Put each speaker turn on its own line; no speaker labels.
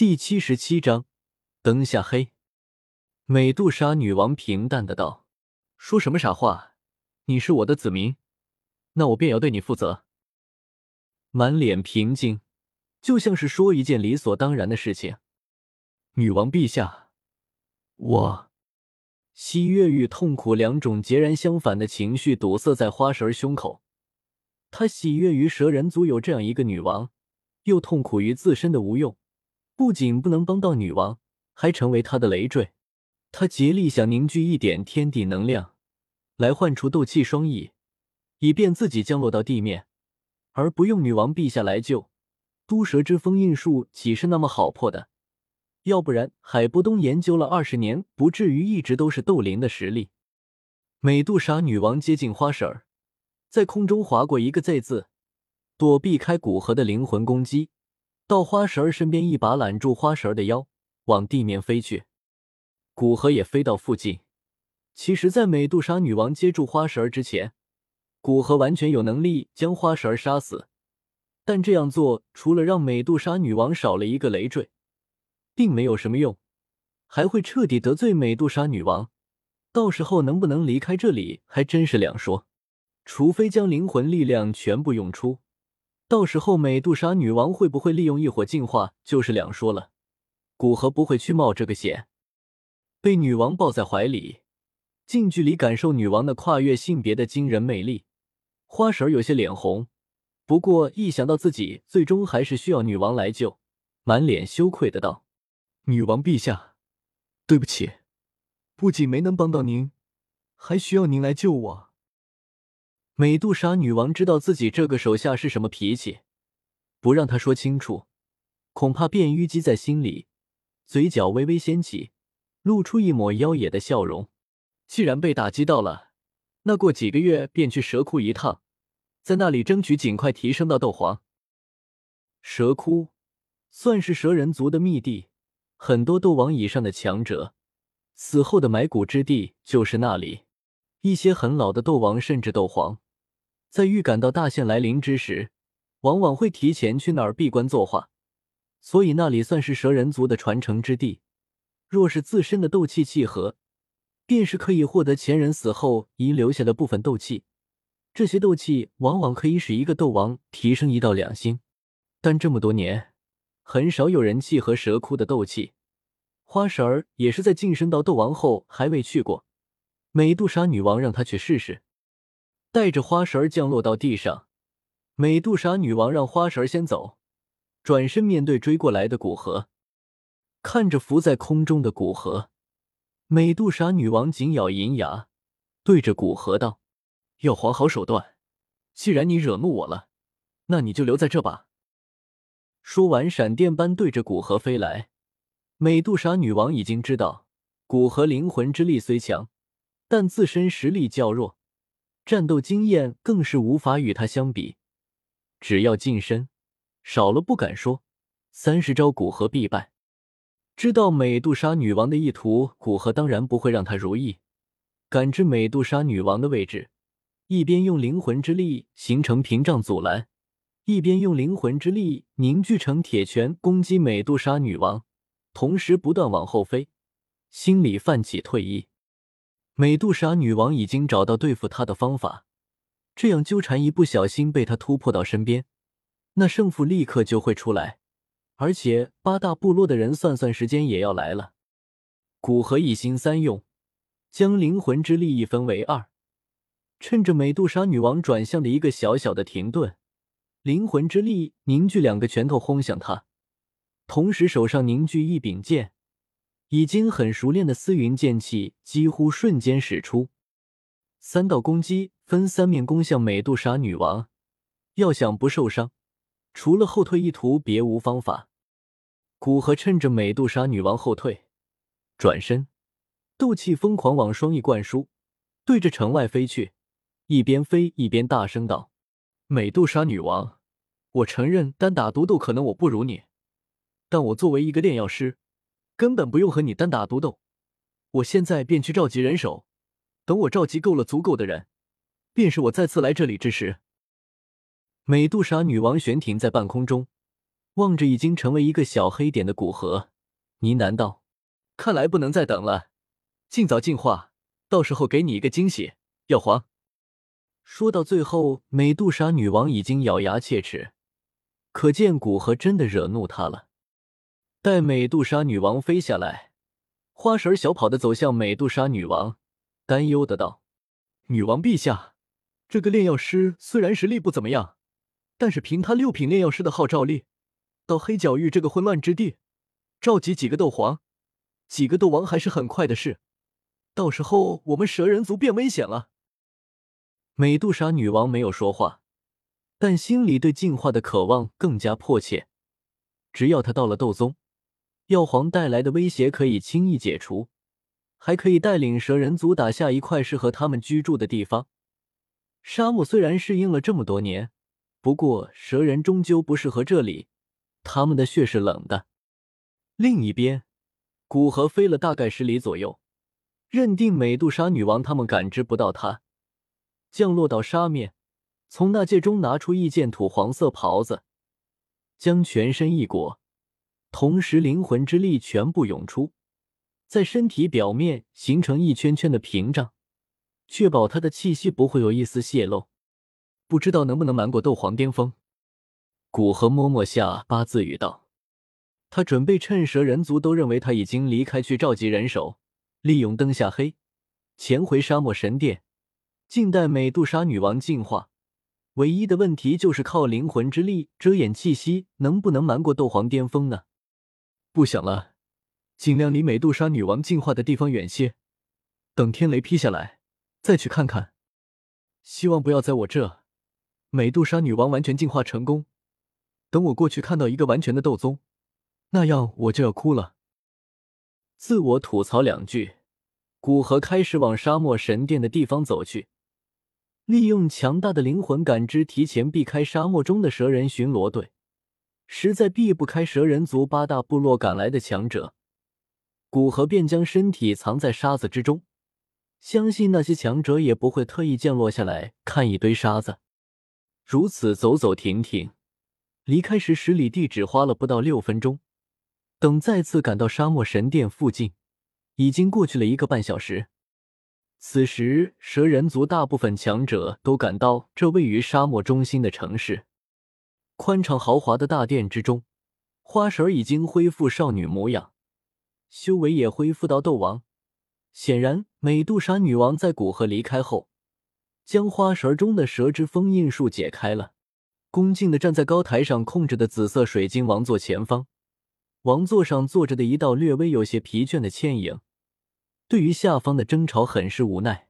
第七十七章，灯下黑。美杜莎女王平淡的道：“说什么傻话？你是我的子民，那我便要对你负责。”满脸平静，就像是说一件理所当然的事情。女王陛下，我……西月与痛苦两种截然相反的情绪堵塞在花神胸口。他喜悦于蛇人族有这样一个女王，又痛苦于自身的无用。不仅不能帮到女王，还成为她的累赘。他竭力想凝聚一点天地能量，来换出斗气双翼，以便自己降落到地面，而不用女王陛下来救。毒蛇之封印术岂是那么好破的？要不然海波东研究了二十年，不至于一直都是斗灵的实力。美杜莎女王接近花婶儿，在空中划过一个 Z 字，躲避开古河的灵魂攻击。到花神儿身边，一把揽住花神儿的腰，往地面飞去。古河也飞到附近。其实，在美杜莎女王接住花神儿之前，古河完全有能力将花神儿杀死。但这样做，除了让美杜莎女王少了一个累赘，并没有什么用，还会彻底得罪美杜莎女王。到时候能不能离开这里，还真是两说。除非将灵魂力量全部用出。到时候美杜莎女王会不会利用异火进化，就是两说了。古河不会去冒这个险。被女王抱在怀里，近距离感受女王的跨越性别的惊人魅力，花婶有些脸红。不过一想到自己最终还是需要女王来救，满脸羞愧的道：“女王陛下，对不起，不仅没能帮到您，还需要您来救我。”美杜莎女王知道自己这个手下是什么脾气，不让他说清楚，恐怕便淤积在心里。嘴角微微掀起，露出一抹妖冶的笑容。既然被打击到了，那过几个月便去蛇窟一趟，在那里争取尽快提升到斗皇。蛇窟算是蛇人族的密地，很多斗王以上的强者死后的埋骨之地就是那里。一些很老的斗王甚至斗皇。在预感到大限来临之时，往往会提前去那儿闭关作画，所以那里算是蛇人族的传承之地。若是自身的斗气契合，便是可以获得前人死后遗留下的部分斗气。这些斗气往往可以使一个斗王提升一到两星。但这么多年，很少有人契合蛇窟的斗气。花神儿也是在晋升到斗王后还未去过。美杜莎女王让他去试试。带着花绳降落到地上，美杜莎女王让花绳先走，转身面对追过来的古河，看着浮在空中的古河，美杜莎女王紧咬银牙，对着古河道：“要还好手段，既然你惹怒我了，那你就留在这吧。”说完，闪电般对着古河飞来。美杜莎女王已经知道，古河灵魂之力虽强，但自身实力较弱。战斗经验更是无法与他相比，只要近身，少了不敢说，三十招古河必败。知道美杜莎女王的意图，古河当然不会让她如意。感知美杜莎女王的位置，一边用灵魂之力形成屏障阻拦，一边用灵魂之力凝聚成铁拳攻击美杜莎女王，同时不断往后飞，心里泛起退意。美杜莎女王已经找到对付他的方法，这样纠缠一不小心被他突破到身边，那胜负立刻就会出来。而且八大部落的人算算时间也要来了。古河一心三用，将灵魂之力一分为二，趁着美杜莎女王转向的一个小小的停顿，灵魂之力凝聚两个拳头轰向他，同时手上凝聚一柄剑。已经很熟练的丝云剑气几乎瞬间使出，三道攻击分三面攻向美杜莎女王。要想不受伤，除了后退一途，别无方法。古河趁着美杜莎女王后退，转身，斗气疯狂往双翼灌输，对着城外飞去，一边飞一边大声道：“美杜莎女王，我承认单打独斗可能我不如你，但我作为一个炼药师。”根本不用和你单打独斗，我现在便去召集人手，等我召集够了足够的人，便是我再次来这里之时。美杜莎女王悬停在半空中，望着已经成为一个小黑点的古河，呢喃道：“看来不能再等了，尽早进化，到时候给你一个惊喜。”药皇说到最后，美杜莎女王已经咬牙切齿，可见古河真的惹怒她了。待美杜莎女王飞下来，花婶小跑的走向美杜莎女王，担忧的道：“女王陛下，这个炼药师虽然实力不怎么样，但是凭他六品炼药师的号召力，到黑角域这个混乱之地，召集几个斗皇、几个斗王还是很快的事。到时候我们蛇人族变危险了。”美杜莎女王没有说话，但心里对进化的渴望更加迫切。只要她到了斗宗，药皇带来的威胁可以轻易解除，还可以带领蛇人族打下一块适合他们居住的地方。沙漠虽然适应了这么多年，不过蛇人终究不适合这里，他们的血是冷的。另一边，古河飞了大概十里左右，认定美杜莎女王他们感知不到他。降落到沙面，从那戒中拿出一件土黄色袍子，将全身一裹，同时灵魂之力全部涌出，在身体表面形成一圈圈的屏障，确保他的气息不会有一丝泄露。不知道能不能瞒过斗皇巅峰？古河摸摸下巴，自语道：“他准备趁蛇人族都认为他已经离开，去召集人手，利用灯下黑，潜回沙漠神殿。”静待美杜莎女王进化，唯一的问题就是靠灵魂之力遮掩气息，能不能瞒过斗皇巅峰呢？不想了，尽量离美杜莎女王进化的地方远些，等天雷劈下来再去看看。希望不要在我这美杜莎女王完全进化成功，等我过去看到一个完全的斗宗，那样我就要哭了。自我吐槽两句，古河开始往沙漠神殿的地方走去。利用强大的灵魂感知，提前避开沙漠中的蛇人巡逻队，实在避不开蛇人族八大部落赶来的强者，古河便将身体藏在沙子之中，相信那些强者也不会特意降落下来看一堆沙子。如此走走停停，离开时十里地只花了不到六分钟。等再次赶到沙漠神殿附近，已经过去了一个半小时。此时，蛇人族大部分强者都赶到这位于沙漠中心的城市。宽敞豪华的大殿之中，花婶已经恢复少女模样，修为也恢复到斗王。显然，美杜莎女王在古河离开后，将花绳中的蛇之封印术解开了。恭敬的站在高台上控制的紫色水晶王座前方，王座上坐着的一道略微有些疲倦的倩影。对于下方的争吵很是无奈。